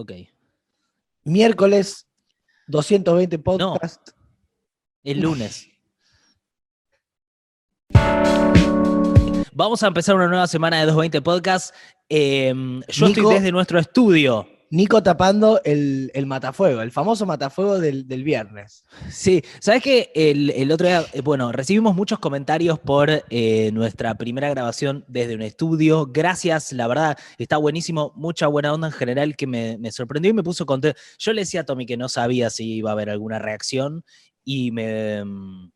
Ok. Miércoles, 220 podcast. El lunes. Vamos a empezar una nueva semana de 220 Podcast. Em, yo Nico. estoy desde nuestro estudio. Nico tapando el, el matafuego, el famoso matafuego del, del viernes. Sí, ¿sabes qué? El, el otro día, eh, bueno, recibimos muchos comentarios por eh, nuestra primera grabación desde un estudio. Gracias, la verdad, está buenísimo. Mucha buena onda en general que me, me sorprendió y me puso contento. Yo le decía a Tommy que no sabía si iba a haber alguna reacción y me, mm,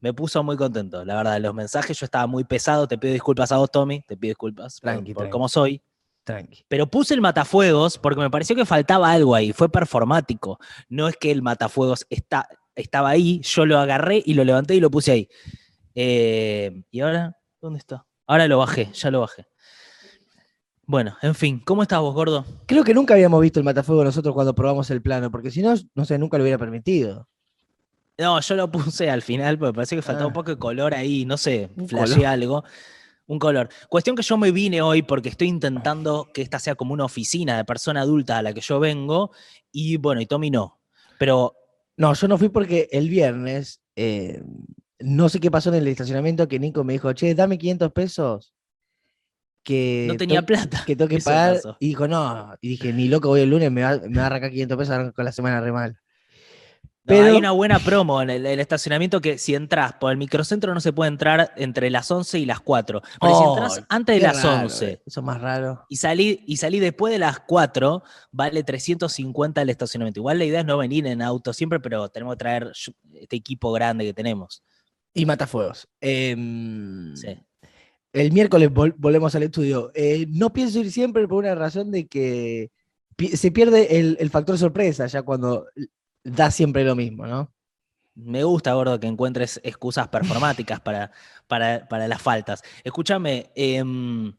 me puso muy contento. La verdad, los mensajes yo estaba muy pesado. Te pido disculpas a vos, Tommy. Te pido disculpas por- Tranqui, por tranqui. cómo soy. Tranqui. Pero puse el matafuegos porque me pareció que faltaba algo ahí, fue performático. No es que el matafuegos está, estaba ahí, yo lo agarré y lo levanté y lo puse ahí. Eh, ¿Y ahora? ¿Dónde está? Ahora lo bajé, ya lo bajé. Bueno, en fin, ¿cómo estás vos, gordo? Creo que nunca habíamos visto el matafuego nosotros cuando probamos el plano, porque si no, no sé, nunca lo hubiera permitido. No, yo lo puse al final porque me pareció que faltaba un Ah. poco de color ahí, no sé, Un color. algo. Un color. Cuestión que yo me vine hoy porque estoy intentando que esta sea como una oficina de persona adulta a la que yo vengo y bueno, y Tommy no. Pero No, yo no fui porque el viernes, eh, no sé qué pasó en el estacionamiento, que Nico me dijo, che, dame 500 pesos. Que no tenía plata. que tengo que Eso pagar. pasó. Y dijo, no. Y dije, ni loco, voy el lunes, me va, me va a arrancar 500 pesos con la semana re mal. No, hay Pero- una buena promo en el, el estacionamiento que si entras por el microcentro no se puede entrar entre las 11 y las 4. Pero si Oh, entras antes de las raro, 11 eh, Eso es más raro. y salí, y salí después de las 4, vale 350 el estacionamiento. Igual la idea es no venir en auto siempre, pero tenemos que traer este equipo grande que tenemos. Y matafuegos. Em, Sí. El miércoles vol- volvemos al estudio. Eh, no pienso ir siempre por una razón de que se pierde el, el factor sorpresa ya cuando da siempre lo mismo, ¿no? Me gusta, gordo, que encuentres excusas performáticas para, para, para las faltas. Escúchame, em,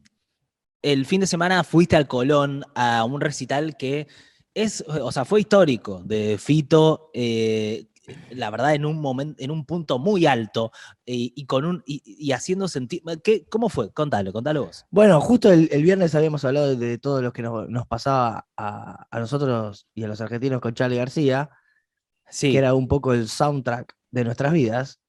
el fin de semana fuiste al Colón a un recital que es, o sea, fue histórico de Fito, eh, la verdad, en un momento, en un punto muy alto y, y con un y, y haciendo sentir. ¿qué, ¿Cómo fue? Contalo, contalo vos. Bueno, justo el, el viernes habíamos hablado de, todo lo que nos, nos pasaba a, a nosotros y a los argentinos con Charlie García, Sí. que era un poco el soundtrack de nuestras vidas.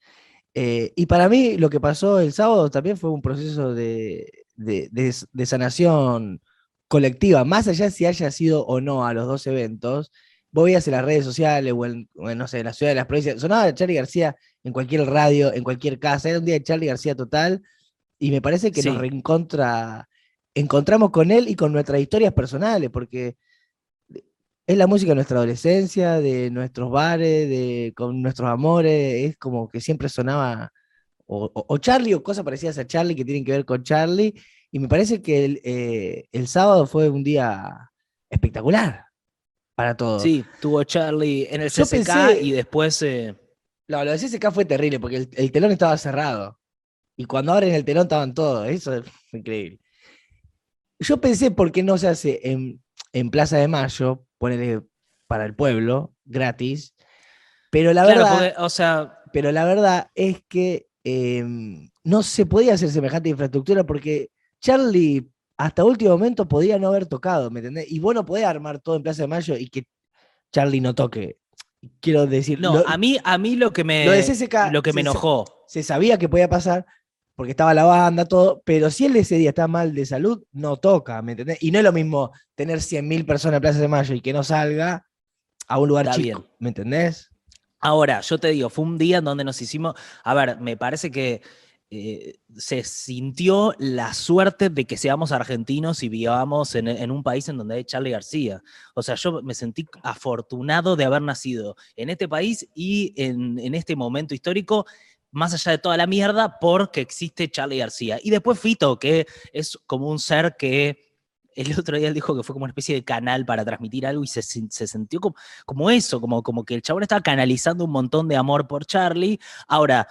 Eh, y para mí lo que pasó el sábado también fue un proceso de, de- de sanación colectiva, más allá si haya sido o no a los dos eventos. Vos veías en las redes sociales o en, o en, no sé, en la ciudad de las provincias, sonaba Charlie García en cualquier radio, en cualquier casa, era un día de Charlie García total, y me parece que nos reencontra, encontramos con él y con nuestras historias personales, porque es la música de nuestra adolescencia, de nuestros bares, de con nuestros amores, es como que siempre sonaba o, o- o Charlie o cosas parecidas a Charlie que tienen que ver con Charlie, y me parece que el, eh, el sábado fue un día espectacular para todos. Sí, tuvo Charlie en el Yo CCK pensé- y después. eh, No, lo de CSK fue terrible porque el, el telón estaba cerrado. Y cuando abren el telón estaban todos. Eso fue increíble. Yo pensé por qué no se hace en, en Plaza de Mayo, ponerle para el pueblo, gratis. Pero la claro, verdad, porque, o sea, pero la verdad es que em, no se podía hacer semejante infraestructura porque Charlie hasta último momento podía no haber tocado, ¿me entendés? Y vos no podés armar todo en Plaza de Mayo y que Charlie no toque. Quiero decir, no, lo- a mí, a mí lo que me, lo de CSK lo que me se- enojó. se sabía que podía pasar porque estaba la banda, todo, pero si él ese día está mal de salud, no toca, ¿me entendés? Y no es lo mismo tener 100.000 personas en Plaza de Mayo y que no salga a un lugar Está chico, bien. ¿me entendés? Ahora, yo te digo, fue un día en donde nos hicimos. A ver, me parece que eh, se sintió la suerte de que seamos argentinos y vivamos en, en un país en donde hay Charlie García. O sea, yo me sentí afortunado de haber nacido en este país y en, en este momento histórico, más allá de toda la mierda, porque existe Charlie García. Y después Fito, que es como un ser que el otro día él dijo que fue como una especie de canal para transmitir algo y se, se sintió como, como eso, como, como que el chabón estaba canalizando un montón de amor por Charlie. Ahora,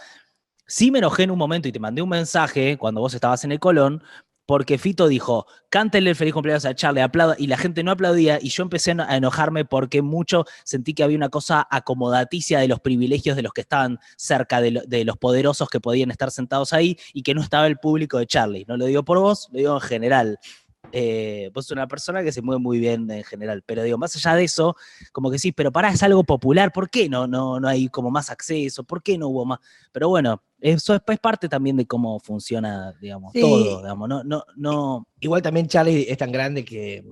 sí me enojé en un momento y te mandé un mensaje cuando vos estabas en el Colón, porque Fito dijo, cántele el feliz cumpleaños a Charlie, aplauda, y la gente no aplaudía, y yo empecé a enojarme porque mucho sentí que había una cosa acomodaticia de los privilegios de los que estaban cerca de, de los poderosos que podían estar sentados ahí, y que no estaba el público de Charlie. No lo digo por vos, lo digo en general. Eh, vos sos una persona que se mueve muy bien en general, pero digo, más allá de eso, como que sí, pero para, es algo popular, ¿por qué no, no, no hay como más acceso? ¿Por qué no hubo más? Pero bueno, eso es, es parte también de cómo funciona, digamos, Sí. todo, digamos, no, no, no, Igual también Charlie es tan grande que,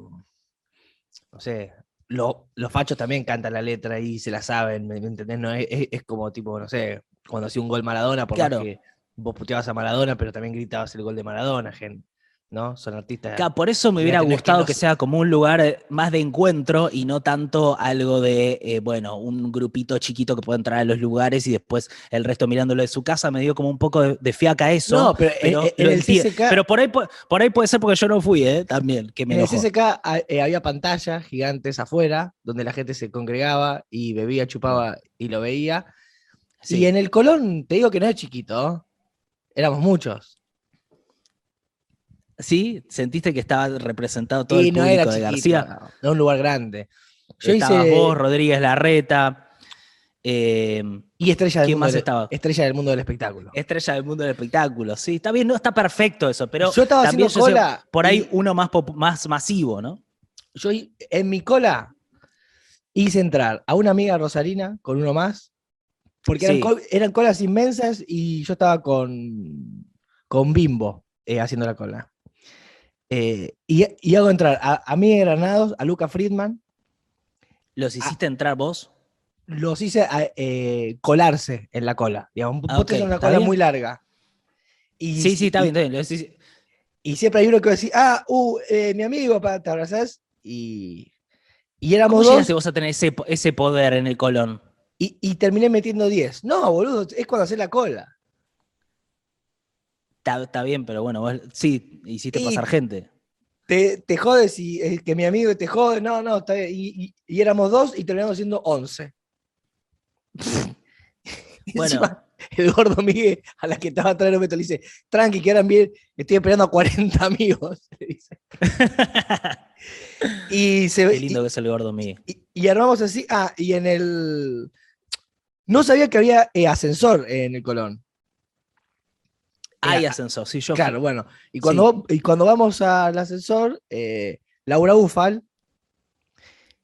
no sé, lo- los fachos también cantan la letra y se la saben, ¿me, entendés? No, es, como tipo, no sé, cuando hacía un gol Maradona, por más Claro. que vos puteabas a Maradona, pero también gritabas el gol de Maradona, gen- ¿no? Son artistas. Claro, por eso me hubiera que gustado que se- sea como un lugar eh, más de encuentro y no tanto algo de, eh, bueno, un grupito chiquito que puede entrar a los lugares y después el resto mirándolo de su casa. Me dio como un poco de, de fiaca eso. No, pero, en- pero, en, en lo el CCK, pero por, ahí, pu- por ahí puede ser porque yo no fui, ¿eh? También, que me en el. CCK ha- eh, había pantallas gigantes afuera, donde la gente se congregaba y bebía, chupaba y lo veía. Sí. Y en el Colón, te digo que no es chiquito, éramos muchos. ¿Sí? ¿Sentiste que estaba representado todo y el no público era de chiquito, García? no, era un lugar grande. Yo Estabas hice, vos, Rodríguez Larreta, eh, y estrella del, ¿quién mundo más del- estaba? estrella del mundo del espectáculo. estrella del mundo del espectáculo. Sí, está bien, no está perfecto eso, pero yo estaba también haciendo yo sé- cola. por ahí y uno más, más masivo, ¿no? yo en mi cola hice entrar a una amiga rosarina con uno más, porque eran, Sí. co- eran colas inmensas y yo estaba con, con Bimbo eh, haciendo la cola. Eh, y, y hago entrar a, a Miguel Granados, a Luca Friedman, ¿Los Ah. hiciste entrar vos? los hice a- eh, colarse en la cola. Digamos, Ah, vos tenés ok, una ¿está cola bien? muy larga. Y, sí, sí, está y- bien, está bien. hice- Y siempre hay uno que va a decir, ah, uh, eh, mi amigo, pa, ¿te abrazás? Y, y éramos ¿Cómo dos vos a tener ese, ese poder en el Colón? y, y terminé metiendo 10. No, boludo, es cuando haces la cola. Está, está bien, pero bueno, vos sí, hiciste Y- pasar gente. Te, te jodes y eh, que mi amigo te jode. No, no, está bien. Y, y- y éramos dos y terminamos siendo 11. Y Bueno. encima, el gordo Miguel, a la que estaba atrás del le dice, tranqui, que eran bien, estoy esperando a 40 amigos. le dice. Y se Qué y- lindo que es el gordo Miguel. Y, y armamos así. Ah, y en el. No sabía que había eh, ascensor en el Colón. Hay Era- ascensor, sí, yo fui. Claro, bueno. Y cuando, y cuando vamos al ascensor, eh, Laura Ufal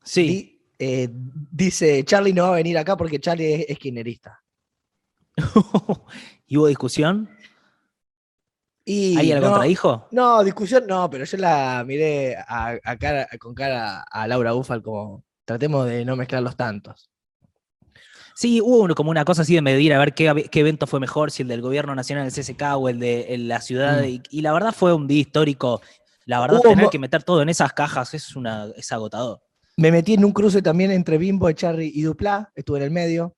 Sí, di- eh, dice: Charlie no va a venir acá porque Charlie es esquinerista. ¿Y hubo discusión? Y ¿Alguien no, contradijo? no, discusión no, pero yo la miré a- a cara- con cara a Laura Ufal como tratemos de no mezclar los tantos. Sí, hubo uno- como una cosa así de medir a ver qué, qué evento fue mejor, si el del gobierno nacional, el CSK o el de la ciudad. Mm. Y, y la verdad fue un día histórico. La verdad, Hubo tener que meter todo en esas cajas es, una, es agotador. Me metí en un cruce también entre Bimbo, Charlie y Duplá, estuve en el medio.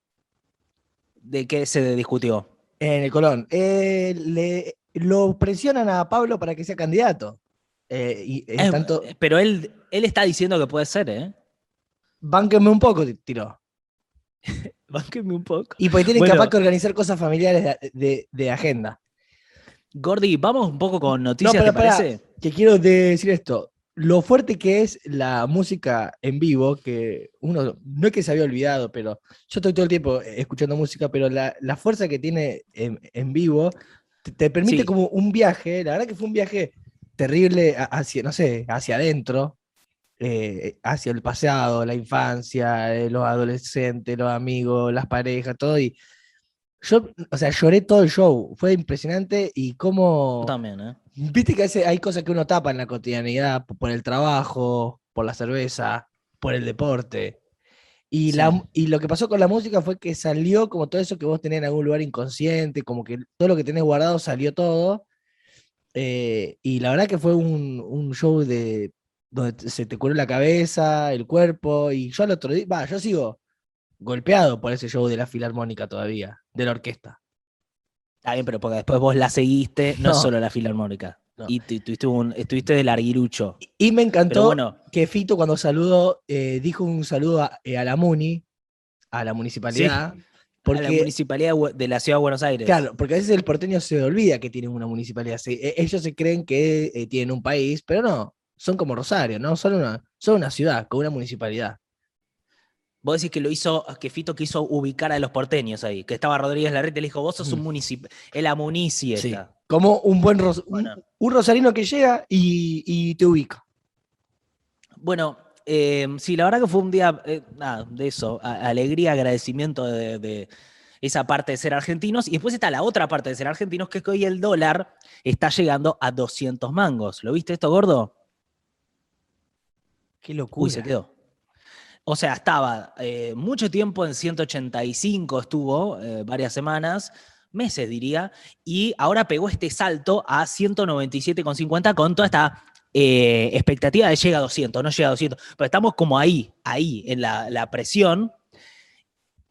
¿De qué se discutió? En el Colón. Eh, le, lo presionan a Pablo para que sea candidato. Eh, y es Eh, tanto, Pero él, él está diciendo que puede ser, ¿eh? bánquenme un poco, ti- tiró. Bánquenme un poco. Y porque tienen Bueno. capaz que organizar cosas familiares de, de- de agenda. Gordy, vamos un poco con noticias, pero ¿te parece? Que quiero decir esto. Lo fuerte que es la música en vivo, que uno no es que se había olvidado, pero yo estoy todo el tiempo eh, escuchando música, pero la, la fuerza que tiene en, en vivo te, te permite Sí. como un viaje, la verdad que fue un viaje terrible hacia, no sé, hacia adentro, eh, hacia el pasado, la infancia, eh, los adolescentes, los amigos, las parejas, todo. Y yo, o sea, lloré todo el show. Fue impresionante y cómo. Yo también, ¿eh? Viste que hay cosas que uno tapa en la cotidianidad, por el trabajo, por la cerveza, por el deporte. Y, la, Sí. mu- y lo que pasó con la música fue que salió como todo eso que vos tenés en algún lugar inconsciente, como que todo lo que tenés guardado salió todo. eh, y la verdad que fue un, un show de donde se te curó la cabeza, el cuerpo. Y yo al otro día, va, yo sigo golpeado por ese show de la filarmónica todavía, de la orquesta. Está bien, pero porque después vos la seguiste, no, No. solo la filarmónica. No. Y tu- tuviste, un, estuviste de larguirucho. Y me encantó. Bueno, que Fito cuando saludó, eh, dijo un saludo a, eh, a la MUNI, a la municipalidad, a porque, la municipalidad de la ciudad de Buenos Aires. claro, porque a veces el porteño se olvida que tienen una municipalidad. e- ellos se creen que eh, tienen un país, pero no, son como Rosario, ¿no? Son una, son una ciudad con una municipalidad. Vos decís que lo hizo, que Fito quiso ubicar a los porteños ahí, que estaba Rodríguez Larreta y le dijo, vos sos un Mm. municipio, es la munici Sí. esta. Como un buen un, rosarino que llega y, te ubica. Bueno, eh, sí, la verdad que fue un día eh, de eso, alegría, agradecimiento de, esa parte de ser argentinos. Y después está la otra parte de ser argentinos, que es que hoy el dólar está llegando a 200 mangos. ¿Lo viste esto, gordo? Qué locura. Uy, se quedó. O sea, estaba eh, mucho tiempo en 185, estuvo varias semanas meses, diría, y ahora pegó este salto a 197,50 con toda esta eh, expectativa de llega a 200, no llega a 200, pero estamos como ahí, ahí, en la, presión.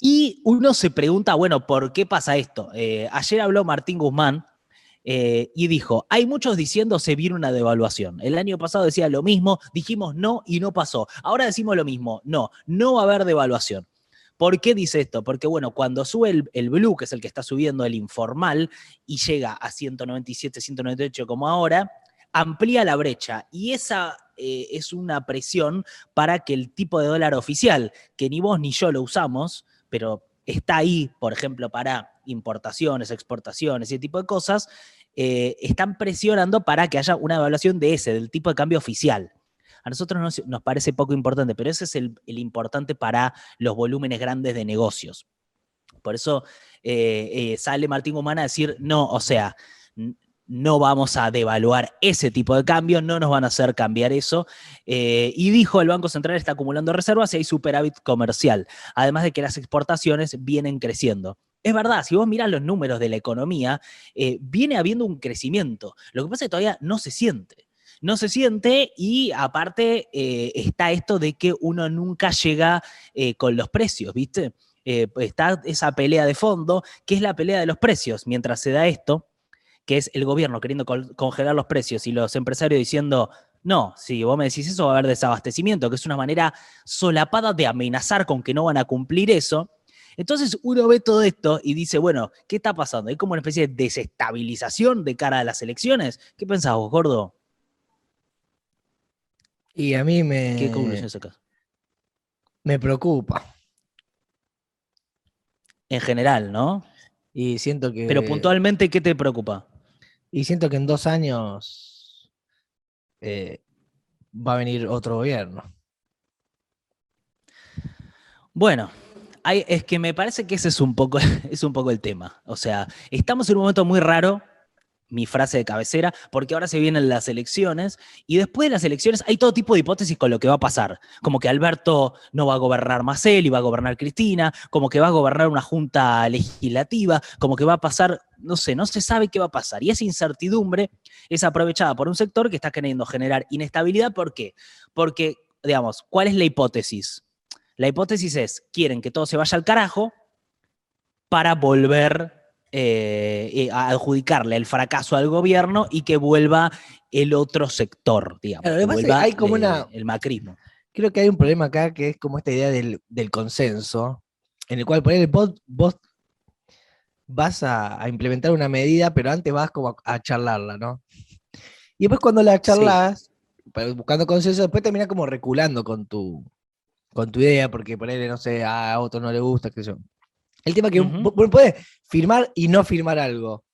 Y uno se pregunta, bueno, ¿por qué pasa esto? Eh, ayer habló Martín Guzmán eh, y dijo, hay muchos diciendo se viene una devaluación. El año pasado decía lo mismo, dijimos no y no pasó. Ahora decimos lo mismo, no, no va a haber devaluación. ¿Por qué dice esto? Porque, bueno, cuando sube el, blue, que es el que está subiendo el informal, y llega a 197, 198 como ahora, amplía la brecha. Y esa eh, es una presión para que el tipo de dólar oficial, que ni vos ni yo lo usamos, pero está ahí, por ejemplo, para importaciones, exportaciones, ese tipo de cosas, eh, están presionando para que haya una evaluación de ese, del tipo de cambio oficial. A nosotros nos, parece poco importante, pero ese es el, importante para los volúmenes grandes de negocios. Por eso eh, eh, sale Martín Guzmán a decir, no, o sea, no vamos a devaluar ese tipo de cambio, no nos van a hacer cambiar eso. Eh, y dijo, el Banco Central está acumulando reservas y hay superávit comercial, además de que las exportaciones vienen creciendo. Es verdad, si vos mirás los números de la economía, viene habiendo un crecimiento. Lo que pasa es que todavía no se siente no se siente y aparte eh, está esto de que uno nunca llega eh, con los precios, ¿viste? Eh, está esa pelea de fondo, que es la pelea de los precios. Mientras se da esto, que es el gobierno queriendo congelar los precios y los empresarios diciendo, no, si vos me decís eso va a haber desabastecimiento, que es una manera solapada de amenazar con que no van a cumplir eso. Entonces uno ve todo esto y dice, bueno, ¿qué está pasando? ¿Hay como una especie de desestabilización de cara a las elecciones? ¿Qué pensás vos, gordo? Y a mí me. ¿Qué conclusión sacas? Me preocupa. En general, ¿no? Y siento que. Pero puntualmente, ¿qué te preocupa? Y siento que en dos años eh, va a venir otro gobierno. Bueno, es que me parece que ese es un, poco, es un poco el tema. O sea, estamos en un momento muy raro mi frase de cabecera, porque ahora se vienen las elecciones y después de las elecciones hay todo tipo de hipótesis con lo que va a pasar, como que Alberto no va a gobernar más él y va a gobernar Cristina, como que va a gobernar una junta legislativa, como que va a pasar, no sé, no se sabe qué va a pasar. Y esa incertidumbre es aprovechada por un sector que está queriendo generar inestabilidad. ¿Por qué? Porque, digamos, ¿cuál es la hipótesis? La hipótesis es, quieren que todo se vaya al carajo para volver eh, a adjudicarle el fracaso al gobierno y que vuelva el otro sector, digamos. hay como una, el macrismo. Creo que hay un problema acá que es como esta idea del, consenso, en el cual por vos, vos vas a, implementar una medida, pero antes vas como a, charlarla, ¿no? Y después cuando la charlas, buscando consenso, después termina como reculando con tu, con tu idea, porque por no sé, a otro no le gusta, qué sé yo. El tema que puede firmar y no firmar algo.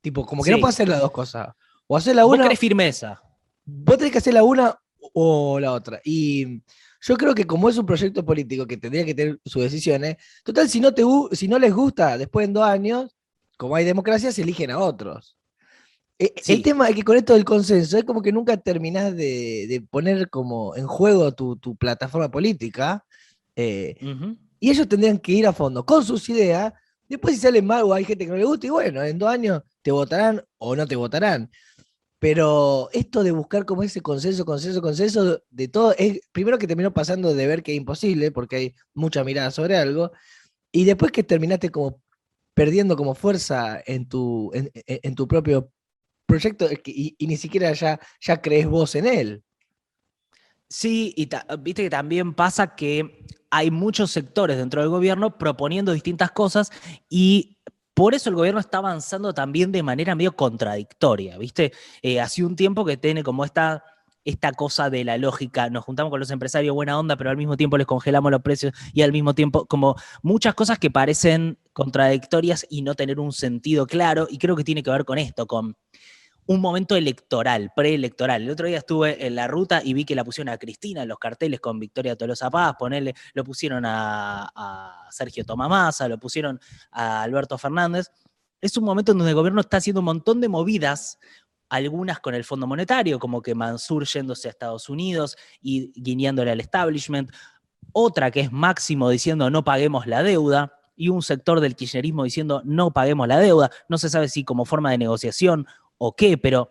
Tipo, como que no puede hacer las dos cosas. O hacer la una. Vos querés firmeza. Vos tenés que hacer la una o la otra. Y yo creo que como es un proyecto político que tendría que tener sus decisiones, total, si no, te, si no les gusta después en dos años, como hay democracia, se eligen a otros. E, el tema es que con esto del consenso es como que nunca terminás de, poner como en juego tu, plataforma política. Eh, y ellos tendrían que ir a fondo con sus ideas. Después, si salen mal o hay gente que no le gusta, y bueno, en dos años te votarán o no te votarán. Pero esto de buscar como ese consenso, consenso, consenso de todo, es primero que terminó pasando de ver que es imposible, porque hay mucha mirada sobre algo, y después que terminaste como perdiendo como fuerza en tu, en, tu propio proyecto y, ni siquiera ya, ya crees vos en él. Sí, y viste que también pasa que hay muchos sectores dentro del gobierno proponiendo distintas cosas y por eso el gobierno está avanzando también de manera medio contradictoria, ¿viste? Eh, hace un tiempo que tiene como esta esta cosa de la lógica, nos juntamos con los empresarios buena onda, pero al mismo tiempo les congelamos los precios y al mismo tiempo, como muchas cosas que parecen contradictorias y no tener un sentido claro, y creo que tiene que ver con esto, con un momento electoral, preelectoral. El otro día estuve en la ruta y vi que la pusieron a Cristina en los carteles con Victoria Tolosa Paz, ponerle, lo pusieron a, a Sergio Tomamasa, lo pusieron a Alberto Fernández. Es un momento en donde el gobierno está haciendo un montón de movidas, algunas con el Fondo Monetario, como que Mansur yéndose a Estados Unidos y guiñándole al establishment, otra que es Máximo diciendo no paguemos la deuda, y un sector del kirchnerismo diciendo no paguemos la deuda. No se sabe si como forma de negociación o qué, pero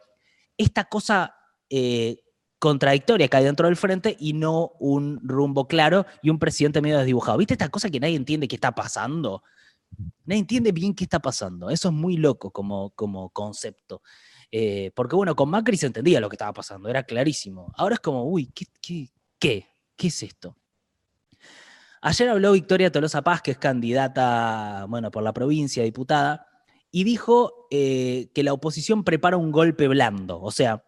esta cosa eh, contradictoria que hay dentro del frente y no un rumbo claro y un presidente medio desdibujado. ¿Viste esta cosa que nadie entiende qué está pasando? Nadie entiende bien qué está pasando. Eso es muy loco como, como concepto. Eh, porque bueno, con Macri se entendía lo que estaba pasando, era clarísimo. Ahora es como, uy, ¿qué, qué, qué? ¿Qué es esto? Ayer habló Victoria Tolosa Paz, que es candidata, bueno, por la provincia, diputada, y dijo eh, que la oposición prepara un golpe blando. O sea,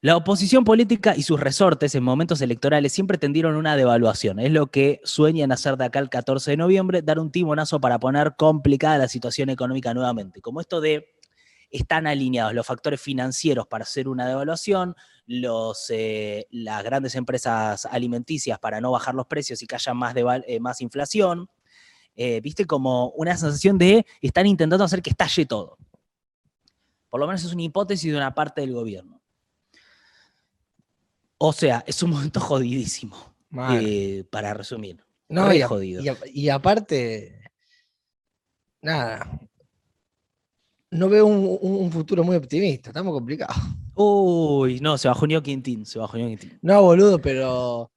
la oposición política y sus resortes en momentos electorales siempre tendieron una devaluación. Es lo que sueñan hacer de acá el 14 de noviembre, dar un timonazo para poner complicada la situación económica nuevamente. Como esto de están alineados los factores financieros para hacer una devaluación, los, eh, las grandes empresas alimenticias para no bajar los precios y que haya más, eh, más inflación, eh, viste, como una sensación de están intentando hacer que estalle todo. Por lo menos es una hipótesis de una parte del gobierno. O sea, es un momento jodidísimo, eh, para resumir. No, y, jodido. Y, aparte, nada, no veo un, futuro muy optimista, estamos complicados. Uy, no, se bajó Quintín, se bajó Quintín. No, boludo, pero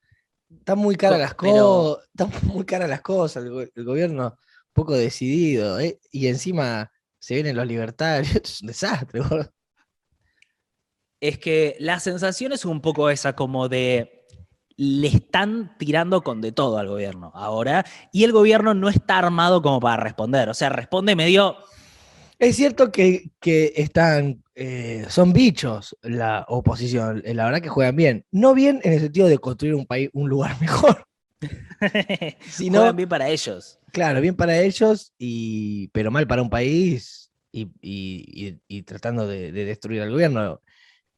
están muy caras las cosas, están muy caras las cosas, el, gobierno poco decidido, ¿eh? y encima se vienen los libertarios, es un desastre, Es que la sensación es un poco esa, como de le están tirando con de todo al gobierno ahora, y el gobierno no está armado como para responder, o sea, responde medio es cierto que, están, eh, son bichos la oposición, eh, la verdad que juegan bien. No bien en el sentido de construir un país, un lugar mejor. sino, juegan bien para ellos. Claro, bien para ellos, y, pero mal para un país y, tratando de, destruir al gobierno.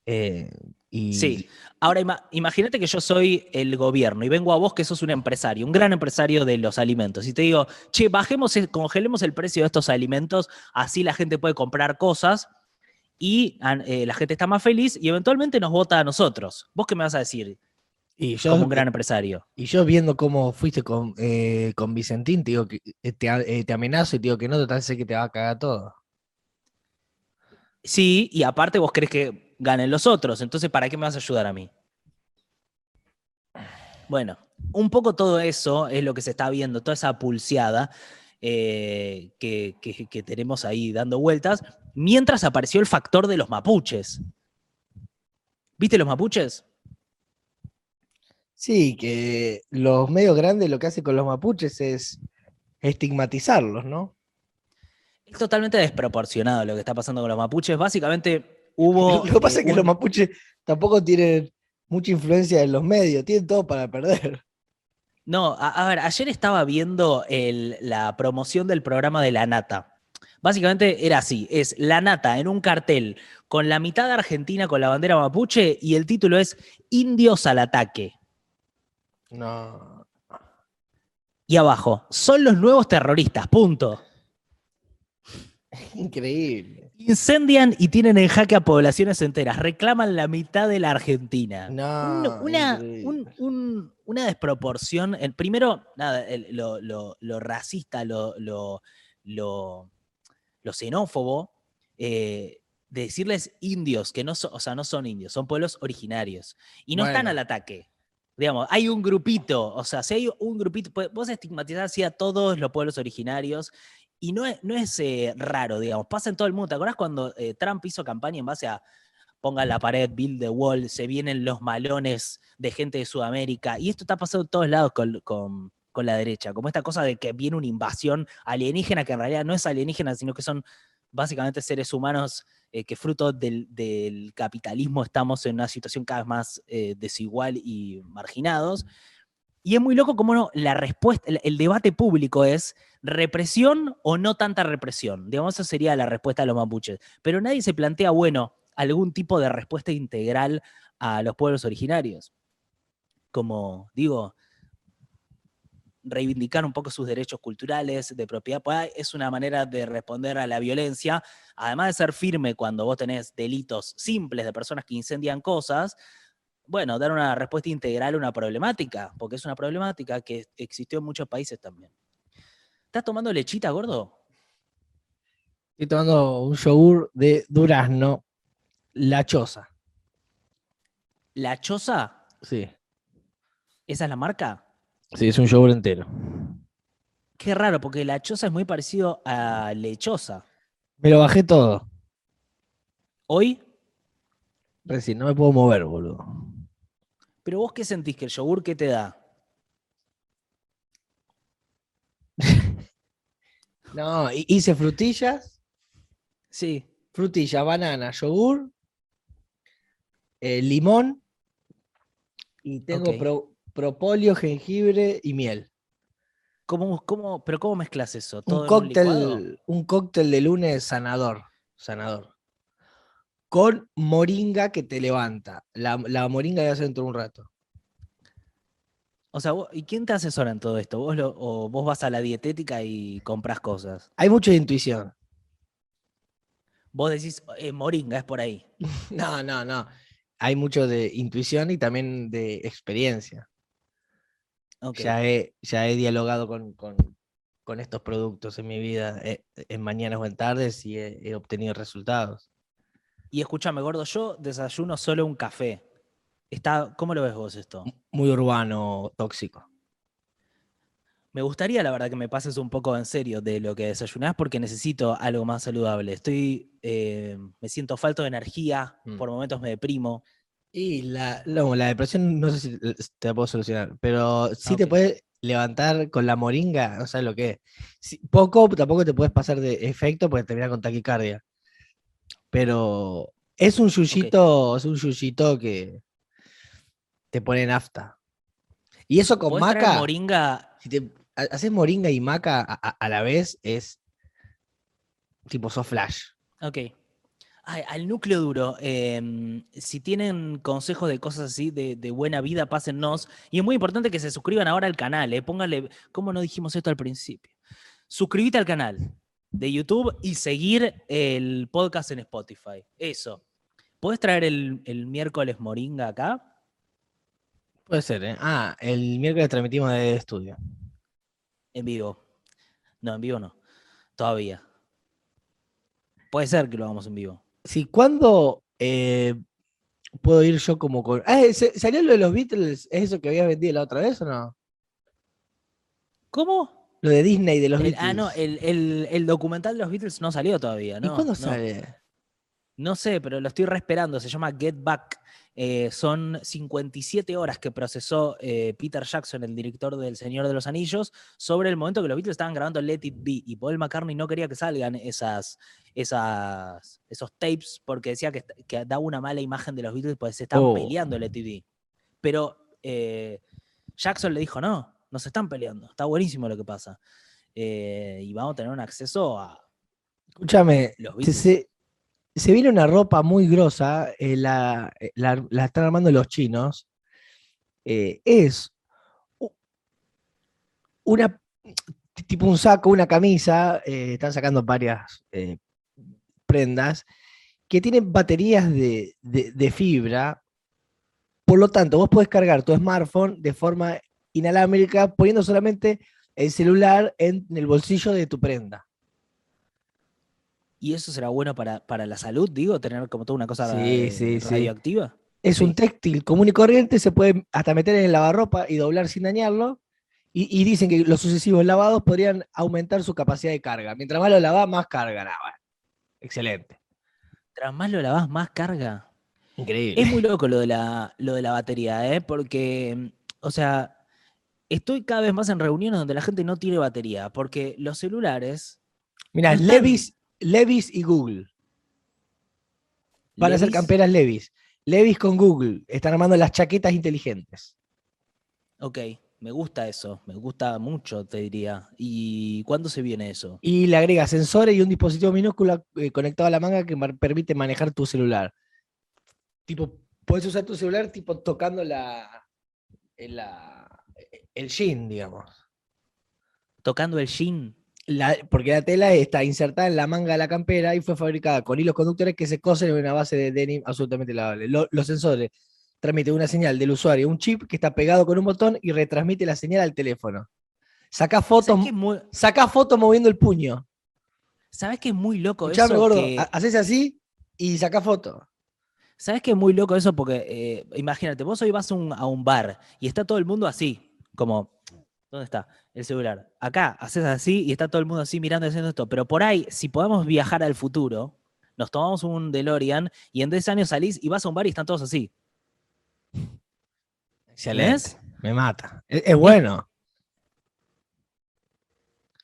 Eh, Sí. Ahora imagínate que yo soy el gobierno y vengo a vos que sos un empresario, un gran empresario de los alimentos, y te digo, che, bajemos, congelemos el precio de estos alimentos, así la gente puede comprar cosas y eh, la gente está más feliz y eventualmente nos vota a nosotros. ¿Vos qué me vas a decir? Y yo, como un gran empresario. Y yo viendo cómo fuiste con, eh, con Vicentín, te digo que te, te, amenazo y te digo que no, total sé que te va a cagar todo. Sí, y aparte vos crees que ganen los otros. Entonces, ¿para qué me vas a ayudar a mí? Bueno, un poco todo eso es lo que se está viendo, toda esa pulseada eh, que, que, tenemos ahí dando vueltas, mientras apareció el factor de los mapuches. ¿Viste los mapuches? Sí, que los medios grandes lo que hacen con los mapuches es estigmatizarlos, ¿no? Es totalmente desproporcionado lo que está pasando con los mapuches. Básicamente, Lo que pasa es que los mapuches tampoco tienen mucha influencia en los medios, tienen todo para perder. No, a, ver, ayer estaba viendo la promoción del programa de La Nata. Básicamente era así, es La Nata en un cartel con la mitad de Argentina con la bandera mapuche y el título es Indios al ataque. No. Y abajo, son los nuevos terroristas, punto. Increíble. Incendian y tienen en jaque a poblaciones enteras. Reclaman la mitad de la Argentina. No, una, una, desproporción. El, primero, nada, lo, racista, lo, lo, xenófobo, eh, de decirles indios, que no, o sea, no son indios, son pueblos originarios. Y no están al ataque. Digamos, hay un grupito, o sea, si hay un grupito, vos estigmatizar así a todos los pueblos originarios y no es, no es eh, raro, digamos, pasa en todo el mundo. ¿Te acuerdas cuando eh, Trump hizo campaña en base a ponga la pared, build the wall, se vienen los malones de gente de Sudamérica? Y esto está pasando en todos lados con, la derecha, como esta cosa de que viene una invasión alienígena que en realidad no es alienígena, sino que son básicamente seres humanos eh, que fruto del, del capitalismo estamos en una situación cada vez más desigual y marginados. Y es muy loco como no, la respuesta, el, debate público es represión o no tanta represión. Digamos, esa sería la respuesta de los mapuches. Pero nadie se plantea, bueno, algún tipo de respuesta integral a los pueblos originarios. Como digo, reivindicar un poco sus derechos culturales de propiedad, pues, es una manera de responder a la violencia, además de ser firme cuando vos tenés delitos simples de personas que incendian cosas, bueno, dar una respuesta integral a una problemática, porque es una problemática que existió en muchos países también. ¿Estás tomando lechita, gordo? Estoy tomando un yogur de durazno, la choza. ¿La choza? Sí. ¿Esa es la marca? Sí, es un yogur entero. Qué raro, porque la choza es muy parecido a lechosa. Me lo bajé todo. Hoy, Recién, no me puedo mover, boludo. Pero vos qué sentís que el yogur qué te da? No, hi- hice frutillas, Sí. frutilla, banana, yogur, eh, limón y tengo Ok. pro- propóleo, jengibre y miel. ¿Cómo, cómo, pero cómo mezclas eso? Un cóctel, un cóctel de lunes sanador, sanador. Con moringa que te levanta. La, la moringa ya hace dentro de un rato. O sea, ¿y quién te asesora en todo esto? ¿Vos lo- ¿O vos vas a la dietética y compras cosas? Hay mucha intuición. Vos decís, eh, moringa, es por ahí. No, no, no. Hay mucho de intuición y también de experiencia. Ya, he, ya he dialogado con, con- con estos productos en mi vida, eh, en mañanas o en tardes, y he, he obtenido resultados. Y escúchame, gordo, yo desayuno solo un café. Está, ¿Cómo lo ves vos esto? Muy urbano, tóxico. Me gustaría, la verdad, que me pases un poco en serio de lo que desayunás porque necesito algo más saludable. Estoy, eh, me siento falto de energía, Mm. por momentos me deprimo. Y la, no, la depresión no sé si te la puedo solucionar, pero sí te ok. puedes levantar con la moringa, no sabes lo que es. Poco tampoco te puedes pasar de efecto porque termina con taquicardia. Pero es un yuyito, es un yuyito que te pone nafta. Y eso con ¿Podés traer maca, moringa? si te ha- haces moringa y maca a, a- a la vez, es tipo sos flash. Ok. Ay, al núcleo duro, em, si tienen consejos de cosas así de, de buena vida, pásennos. Y es muy importante que se suscriban ahora al canal, eh. Pónganle, ¿cómo no dijimos esto al principio? Suscríbete al canal de YouTube y seguir el podcast en Spotify. Eso. ¿Puedes traer el, el miércoles Moringa acá? Puede ser, ¿eh? Ah, el miércoles transmitimos de estudio. En vivo. No, en vivo no. Todavía. Puede ser que lo hagamos en vivo. Sí, ¿cuándo eh, puedo ir yo como con. Ah, ¿se- ¿salió lo de los Beatles? ¿Es eso que habías vendido la otra vez o no? ¿Cómo? Lo de Disney de los El- Beatles. ah, no, el, el- el documental de los Beatles no salió todavía, ¿Y ¿no? cuándo no. sale? No sé, pero lo estoy reesperando. Se llama Get Back. Eh, son 57 horas que procesó eh, Peter Jackson, el director del Señor de los Anillos, sobre el momento que los Beatles estaban grabando Let It Be. Y Paul McCartney no quería que salgan esas, esas, esos tapes porque decía que, que daba una mala imagen de los Beatles porque se estaban Oh. peleando Let It Be. Pero eh, Jackson le dijo: No, no se están peleando. Está buenísimo lo que pasa. Eh, y vamos a tener un acceso a Escúchame, se, se, se viene una ropa muy grosa, eh, la, eh, la- la están armando los chinos. eh, es una tipo un saco, una camisa, están sacando varias prendas que tienen baterías de, de- de fibra. Por lo tanto, vos podés cargar tu smartphone de forma inalámbrica poniendo solamente el celular en el bolsillo de tu prenda. ¿Y eso será bueno para, para la salud, digo? Tener como toda una cosa Sí, eh, sí. radioactiva. Es un textil común y corriente, se puede hasta meter en el lavarropa y doblar sin dañarlo. Y, y dicen que los sucesivos lavados podrían aumentar su capacidad de carga. Mientras más lo lavás, más carga. Nah, bueno, Excelente. Tras más lo lavás, más carga. Increíble. Es muy loco lo de la, lo de la batería, ¿eh? Porque, o sea, estoy cada vez más en reuniones donde la gente no tiene batería, porque los celulares, Mira, están- Levis, Levis y Google. Van a ser camperas Levis. Levis con Google. Están armando las chaquetas inteligentes. Ok, me gusta eso, me gusta mucho, te diría. ¿Y cuándo se viene eso? Y le agrega sensores y un dispositivo minúsculo eh, conectado a la manga que permite manejar tu celular. Tipo, puedes usar tu celular tipo tocando la, en la el jean, digamos. Tocando el jean. La- porque la tela está insertada en la manga de la campera y fue fabricada con hilos conductores que se cosen en una base de denim absolutamente lavable. Lo- los sensores transmiten una señal del usuario, un chip que está pegado con un botón y retransmite la señal al teléfono. Saca fotos, ¿Sabes qué es muy, saca fotos moviendo el puño. ¿sabes qué es muy loco Escuchame, eso? gordo, que- haces así y saca foto. ¿Sabes qué es muy loco eso? Porque eh, imagínate, vos hoy vas a un, a un bar y está todo el mundo así, como, ¿dónde está? El celular. Acá, haces así y está todo el mundo así mirando y haciendo esto. Pero por ahí, si podemos viajar al futuro, nos tomamos un DeLorean y en 10 años salís y vas a un bar y están todos así. Excelente. Me mata. Es, es bueno.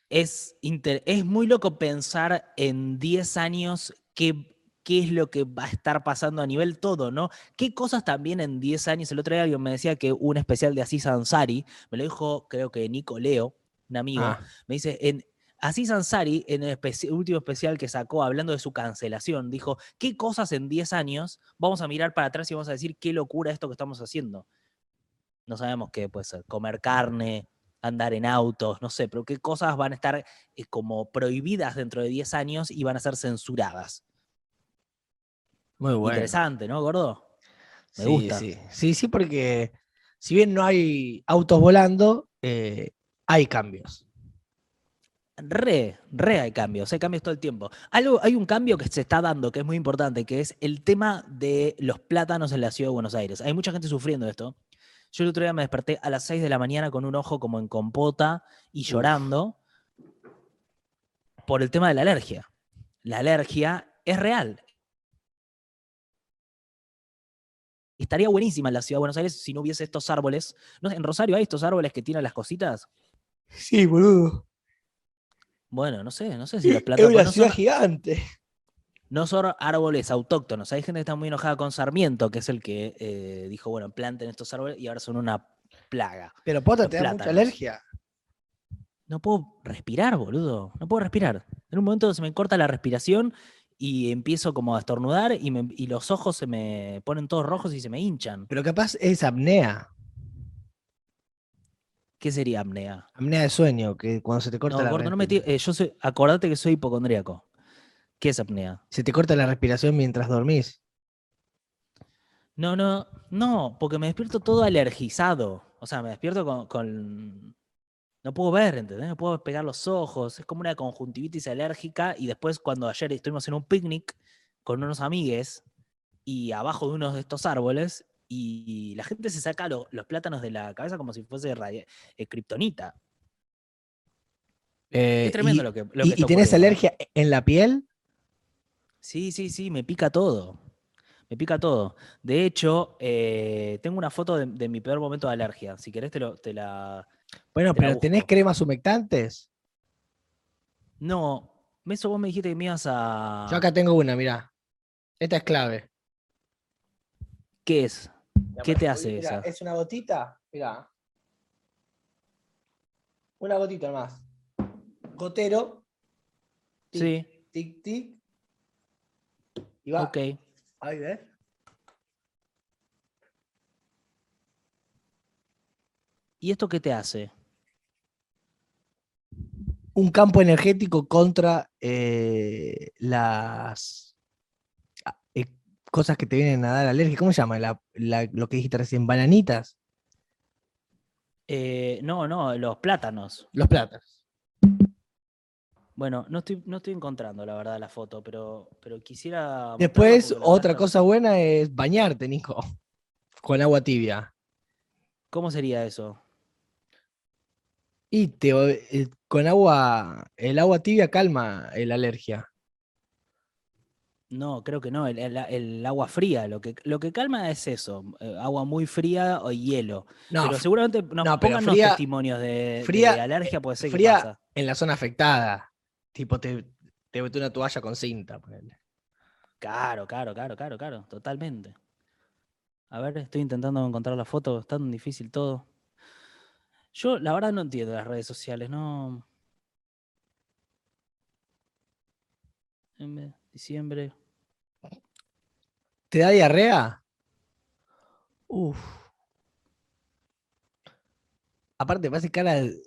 Es, inter- es muy loco pensar en 10 años qué, qué es lo que va a estar pasando a nivel todo, ¿no? ¿Qué cosas también en 10 años? El otro día alguien me decía que un especial de Aziz Ansari, me lo dijo creo que Nico Leo, un amigo, Ah, me dice, en Aziz Ansari, en el especi- último especial que sacó hablando de su cancelación, dijo, ¿qué cosas en 10 años vamos a mirar para atrás y vamos a decir qué locura esto que estamos haciendo? No sabemos qué puede ser, comer carne, andar en autos, no sé, pero qué cosas van a estar eh, como prohibidas dentro de 10 años y van a ser censuradas. Muy bueno. Interesante, ¿no, gordo? Me sí, gusta. Sí. sí, sí, porque si bien no hay autos volando, eh, hay cambios. Re, re hay cambios, hay cambios todo el tiempo. Algo, hay un cambio que se está dando que es muy importante, que es el tema de los plátanos en la ciudad de Buenos Aires. Hay mucha gente sufriendo esto. Yo el otro día me desperté a las 6 de la mañana con un ojo como en compota y llorando por el tema de la alergia. La alergia es real. Estaría buenísima en la ciudad de Buenos Aires si no hubiese estos árboles. No sé, en Rosario hay estos árboles que tienen las cositas. Sí, boludo. Bueno, no sé, no sé si los Es plátanos. una no ciudad son- gigante. no son árboles autóctonos. Hay gente que está muy enojada con Sarmiento, que es el que eh, dijo, bueno, planten estos árboles y ahora son una plaga. Pero pota, te da mucha alergia. No puedo respirar, boludo. No puedo respirar. En un momento se me corta la respiración y empiezo como a estornudar y, me- y los ojos se me ponen todos rojos y se me hinchan. Pero capaz es apnea. ¿Qué sería apnea? Apnea de sueño, que cuando se te corta No, la gordo, no me eh, yo soy, acordate que soy hipocondríaco. ¿Qué es apnea? Se te corta la respiración mientras dormís. No, no, no, porque me despierto todo alergizado. O sea, me despierto con, con- No puedo ver, ¿entendés? No puedo pegar los ojos. Es como una conjuntivitis alérgica. Y después, cuando ayer estuvimos en un picnic con unos amigues y abajo de uno de estos árboles, y la gente se saca lo- los plátanos de la cabeza como si fuese eh, kriptonita. Eh, Es tremendo y, lo que, lo y- que y tenés alergia en la piel. Sí, sí, sí, me pica todo. Me pica todo. De hecho, eh, tengo una foto de, de mi peor momento de alergia. Si querés, te, lo- te la. Bueno, pero ¿tenés cremas humectantes? No, eso vos me dijiste que me ibas a. Yo acá tengo una, mirá. Esta es clave. ¿Qué es? ¿Qué te hace esa? Es una gotita, mirá. Una gotita más. Gotero. tic, Sí, Tic, tic. Y va. ok. Ahí ves. ¿Y esto qué te hace? Un campo energético contra eh, las ah, eh, cosas que te vienen a dar alergia. ¿Cómo se llama? La- la- lo que dijiste recién, bananitas. Eh, no, no, los plátanos. Los plátanos. Bueno, no estoy, no estoy encontrando, la verdad, la foto, pero, pero quisiera. Después, verdad otra no- cosa buena es bañarte, Nico. Con agua tibia. ¿Cómo sería eso? Y te, eh, con agua, el agua tibia calma la alergia. No, creo que no. El, el- el agua fría. Lo que, lo que calma es eso. eh, agua muy fría o hielo. No, pero seguramente nos no, pongan fría- testimonios de, fría- de alergia, puede ser que fría pasa. en la zona afectada. Tipo, te, te mete una toalla con cinta. Claro, claro, claro, claro, claro, totalmente. A ver, estoy intentando encontrar la foto, es tan difícil todo. Yo, la verdad, no entiendo las redes sociales, no. Diciembre. ¿Te da diarrea? Uf. Aparte, parece cara de,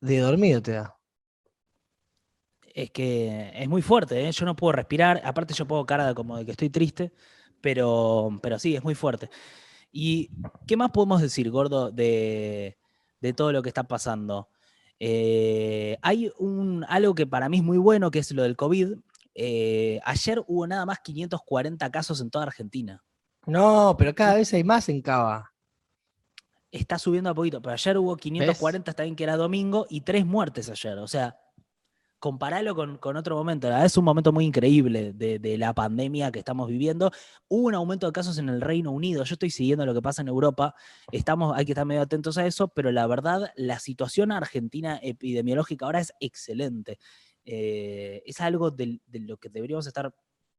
de dormido te da. Es que es muy fuerte, ¿eh? yo no puedo respirar. Aparte, yo pongo cara de como de que estoy triste, pero, pero sí, es muy fuerte. ¿Y qué más podemos decir, gordo, de, de todo lo que está pasando? Eh, hay un, algo que para mí es muy bueno, que es lo del COVID. Eh, ayer hubo nada más 540 casos en toda Argentina. No, pero cada vez hay más en Cava. Está subiendo a poquito, pero ayer hubo 540, está bien que era domingo, y tres muertes ayer. O sea, comparalo con, con, otro momento. Es un momento muy increíble de, de, la pandemia que estamos viviendo. Hubo un aumento de casos en el Reino Unido. Yo estoy siguiendo lo que pasa en Europa. Estamos, hay que estar medio atentos a eso, pero la verdad, la situación argentina epidemiológica ahora es excelente. Eh, es algo de, de, lo que deberíamos estar,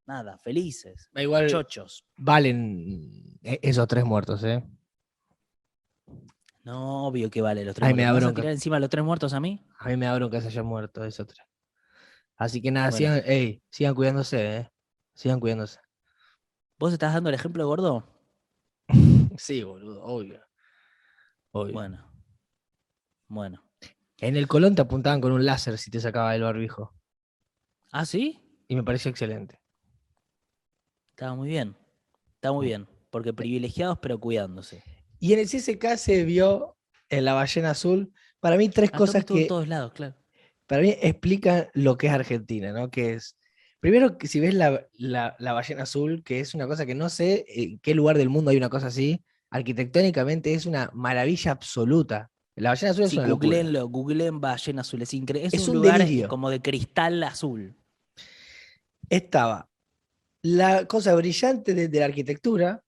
nada, felices, Igual chochos. Valen e, esos tres muertos, ¿eh? No, obvio que vale los tres Ay, muertos. me da ¿Vas a tirar encima los tres muertos a mí? A mí me da bronca que se haya muerto esos tres. Así que nada, Bueno. sigan, ey, sigan cuidándose, ¿eh? Sigan cuidándose. ¿Vos estás dando el ejemplo, gordo? Sí, boludo, obvio. Obvio. Bueno. Bueno. En el Colón te apuntaban con un láser si te sacaba el barbijo. ¿Ah, sí? Y me pareció excelente. Estaba muy bien. Está muy Mm. bien. Porque privilegiados, pero cuidándose. Y en el CSK se vio en la ballena azul, para mí tres cosas estuvo en que todos lados, claro. para mí explican lo que es Argentina, ¿no? Que es, primero, que si ves la, la- la ballena azul, que es una cosa que no sé en qué lugar del mundo hay una cosa así, arquitectónicamente es una maravilla absoluta. La ballena azul es Sí, una locura. googleenlo, googleen ballena azul. Es increíble. Es, Es un, un lugar delirio. como de cristal azul. Estaba la cosa brillante de, de la arquitectura,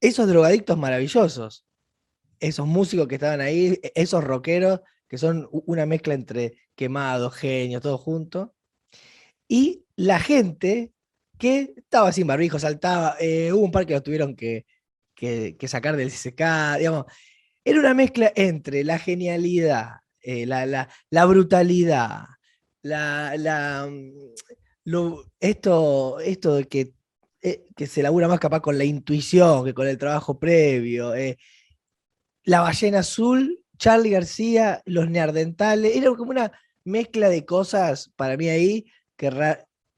esos drogadictos maravillosos, esos músicos que estaban ahí, e- esos rockeros que son una mezcla entre quemados, genios, todo junto, y la gente que estaba sin barbijo, saltaba, eh, hubo un par que los tuvieron que, que- sacar del CCK, digamos, era una mezcla entre la genialidad, eh, la, la- brutalidad, la, la, mm, esto, esto de que, eh, que se labura más capaz con la intuición que con el trabajo previo. eh, la ballena azul, Charlie García, los neardentales, era como una mezcla de cosas para mí ahí que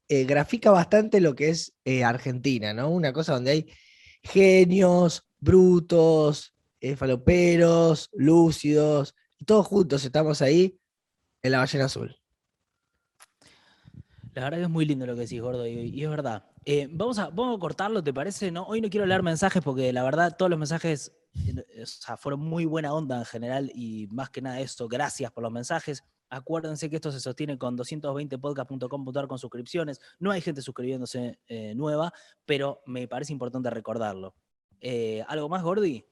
eh, grafica bastante lo que es Argentina, ¿no? Una cosa donde hay genios, brutos, faloperos, lúcidos, todos juntos estamos ahí en la ballena azul. La verdad que es muy lindo lo que decís, gordo, y es verdad. Eh, vamos, a, vamos a cortarlo, ¿te parece? No, hoy no quiero leer mensajes porque la verdad todos los mensajes eh, fueron muy buena onda en general y más que nada eso, gracias por los mensajes. Acuérdense que esto se sostiene con 220podcast.com.ar con suscripciones. No hay gente suscribiéndose eh, nueva, pero me parece importante recordarlo. ¿Algo más, Gordi?